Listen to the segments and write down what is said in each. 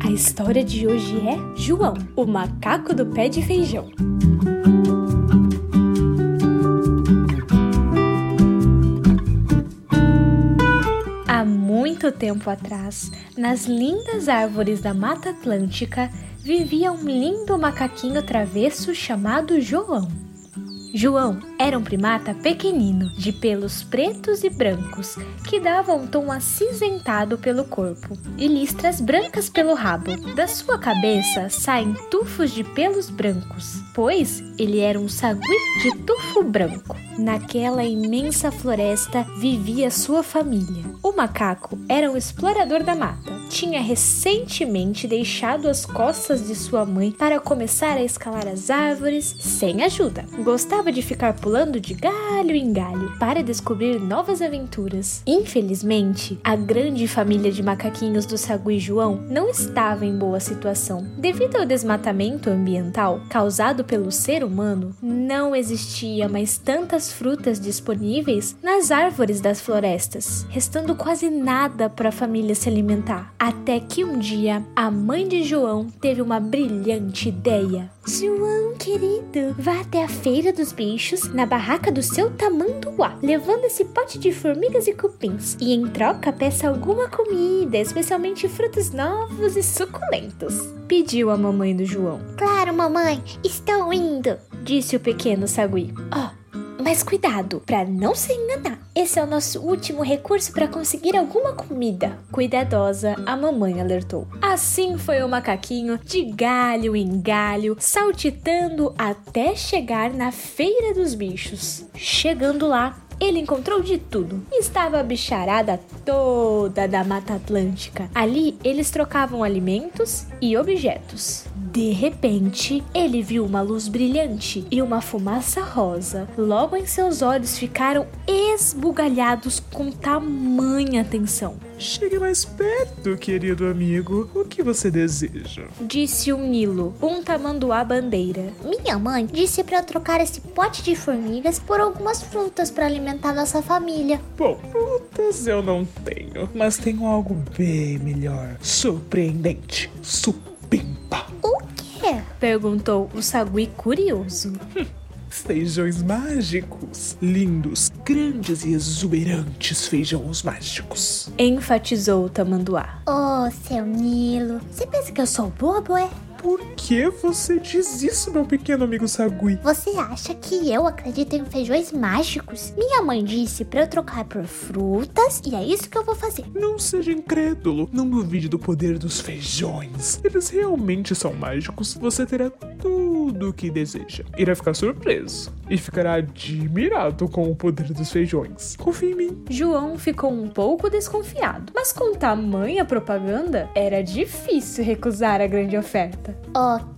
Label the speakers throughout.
Speaker 1: A história de hoje é João, o macaco do pé de feijão. Há muito tempo atrás, nas lindas árvores da Mata Atlântica, vivia um lindo macaquinho travesso chamado João. João era um primata pequenino, de pelos pretos e brancos, que dava um tom acinzentado pelo corpo e listras brancas pelo rabo. Da sua cabeça saem tufos de pelos brancos, pois ele era um sagui de tufo branco. Naquela imensa floresta vivia sua família. O macaco era um explorador da mata. Tinha recentemente deixado as costas de sua mãe para começar a escalar as árvores sem ajuda. Gostava de ficar pulando de galho em galho para descobrir novas aventuras. Infelizmente, a grande família de macaquinhos do Sagui João não estava em boa situação. Devido ao desmatamento ambiental causado pelo ser humano, não existia mais tantas frutas disponíveis nas árvores das florestas, restando quase nada para a família se alimentar. Até que um dia, a mãe de João teve uma brilhante ideia. João, querido, vá até a feira dos bichos, na barraca do seu tamanduá, levando esse pote de formigas e cupins. E em troca, peça alguma comida, especialmente frutos novos e suculentos. Pediu a mamãe do João.
Speaker 2: Claro, mamãe, estou indo.
Speaker 1: Disse o pequeno sagui. Ó, oh, mas cuidado, para não se enganar. Esse é o nosso último recurso para conseguir alguma comida. Cuidadosa, a mamãe alertou. Assim foi o macaquinho de galho em galho, saltitando até chegar na feira dos bichos. Chegando lá, ele encontrou de tudo. Estava a bicharada toda da Mata Atlântica. Ali eles trocavam alimentos e objetos. De repente, ele viu uma luz brilhante e uma fumaça rosa. Logo em seus olhos ficaram esbugalhados com tamanha atenção.
Speaker 3: Chegue mais perto, querido amigo. O que você deseja?
Speaker 1: Disse o Nilo, um tamanduá bandeira.
Speaker 2: Minha mãe disse para eu trocar esse pote de formigas por algumas frutas para alimentar nossa família.
Speaker 3: Bom, frutas eu não tenho, mas tenho algo bem melhor. Surpreendente. Supimpa.
Speaker 2: O quê?
Speaker 1: Perguntou o sagui curioso.
Speaker 3: Feijões mágicos. Lindos, grandes e exuberantes feijões mágicos.
Speaker 1: Enfatizou o tamanduá.
Speaker 2: Oh, seu Nilo, você pensa que eu sou bobo, é?
Speaker 3: Por que você diz isso, meu pequeno amigo Sagui?
Speaker 2: Você acha que eu acredito em feijões mágicos? Minha mãe disse para eu trocar por frutas e é isso que eu vou fazer.
Speaker 3: Não seja incrédulo. Não duvide do poder dos feijões. Eles realmente são mágicos. Você terá tudo o que deseja. Irá ficar surpreso e ficará admirado com o poder dos feijões. Confie em mim.
Speaker 1: João ficou um pouco desconfiado, mas com tamanha propaganda, era difícil recusar a grande oferta.
Speaker 2: Ok,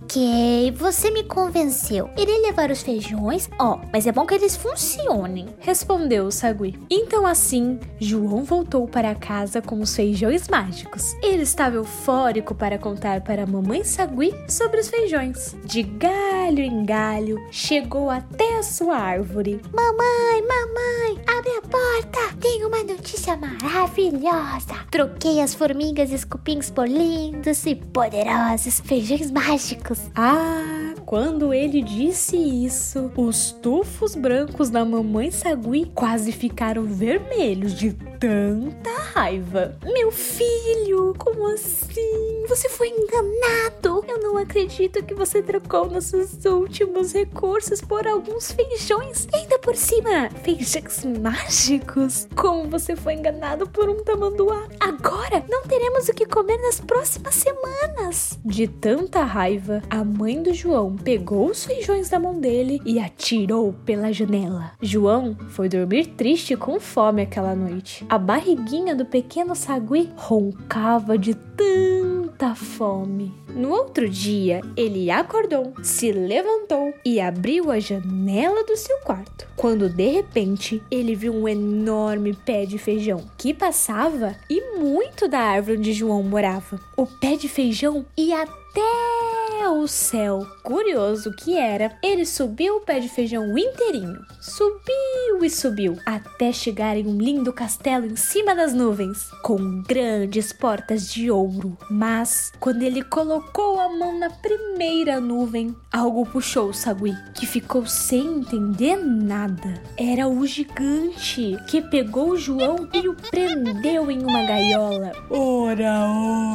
Speaker 2: você me convenceu. Irei levar os feijões, ó, oh, mas é bom que eles funcionem.
Speaker 1: Respondeu o Sagui. Então assim, João voltou para casa com os feijões mágicos. Ele estava eufórico para contar para a mamãe Sagui sobre os feijões. De galho em galho, chegou até a sua árvore.
Speaker 2: Mamãe, mamãe, abre a porta. Tenho uma notícia maravilhosa. Troquei as formigas e os cupins por lindos e poderosos feijões mágicos.
Speaker 1: Ah, quando ele disse isso, os tufos brancos da mamãe Sagui quase ficaram vermelhos de tanta raiva. Meu filho, como assim? Você foi enganado. Eu não acredito que você trocou nossos últimos recursos por alguns feijões. E ainda por cima, feijões mágicos. Como você foi enganado por um tamanduá. Agora não teremos o que comer nas próximas semanas. De tanta raiva, a mãe do João pegou os feijões da mão dele e atirou pela janela. João foi dormir triste com fome aquela noite. A barriguinha do pequeno sagui roncava de tanta fome. No outro dia, ele acordou, se levantou e abriu a janela do seu quarto. Quando de repente ele viu um enorme pé de feijão que passava e muito da árvore onde João morava. O pé de feijão ia até o céu. Curioso que era, ele subiu o pé de feijão inteirinho. Subiu e subiu, até chegar em um lindo castelo em cima das nuvens, com grandes portas de ouro. Mas, quando ele colocou a mão na primeira nuvem, algo puxou o Sagui, que ficou sem entender nada. Era o gigante, que pegou o João e o prendeu em uma gaiola.
Speaker 4: Ora,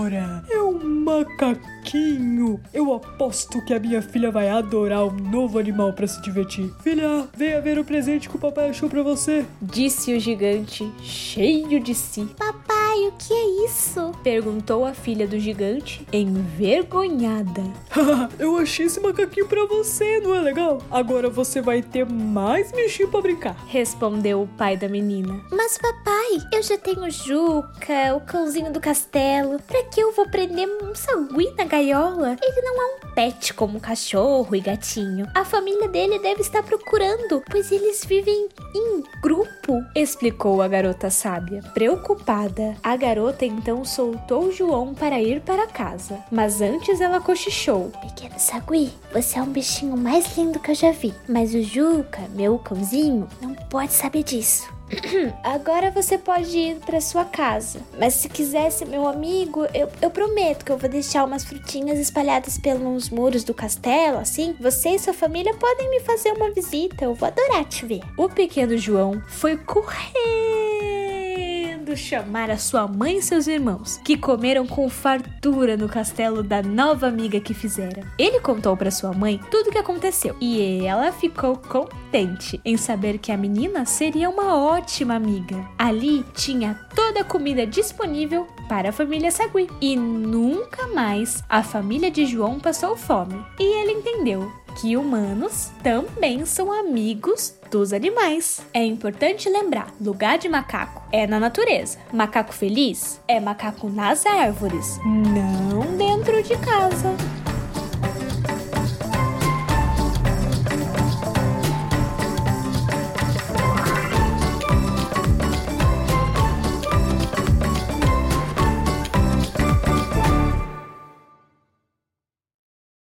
Speaker 4: ora, é um macaquinho. Eu aposto que a minha filha vai adorar um novo animal para se divertir. Filha, venha ver o presente que o papai achou para você.
Speaker 1: Disse o gigante, cheio de si.
Speaker 2: Papai, o que é isso?
Speaker 1: Perguntou a filha do gigante, envergonhada.
Speaker 4: Eu achei esse macaquinho para você, não é legal? Agora você vai ter mais bichinho para brincar.
Speaker 1: Respondeu o pai da menina.
Speaker 2: Mas papai, eu já tenho Juca, o cãozinho do castelo. Pra que eu vou prender um sagui na gaiola? Ele não é um pet como cachorro e gatinho. A família dele deve estar procurando, pois eles vivem em grupo.
Speaker 1: Explicou a garota sábia. Preocupada, a garota então soltou João para ir para casa. Mas antes ela cochichou.
Speaker 2: Pequeno sagui, você é um bichinho mais lindo que eu já vi. Mas o Juca, meu cãozinho, não pode saber disso. Agora você pode ir para sua casa. Mas se quiser ser meu amigo, eu, eu prometo que eu vou deixar umas frutinhas espalhadas pelos muros do castelo, assim. Você e sua família podem me fazer uma visita. Eu vou adorar te ver.
Speaker 1: O pequeno João foi chamar a sua mãe e seus irmãos, que comeram com fartura no castelo da nova amiga que fizera. Ele contou para sua mãe tudo o que aconteceu e ela ficou contente em saber que a menina seria uma ótima amiga. Ali tinha toda a comida disponível para a família Sagui e nunca mais a família de João passou fome. E ele entendeu que humanos também são amigos dos animais. É importante lembrar: lugar de macaco é na natureza. Macaco feliz é macaco nas árvores, não dentro de casa.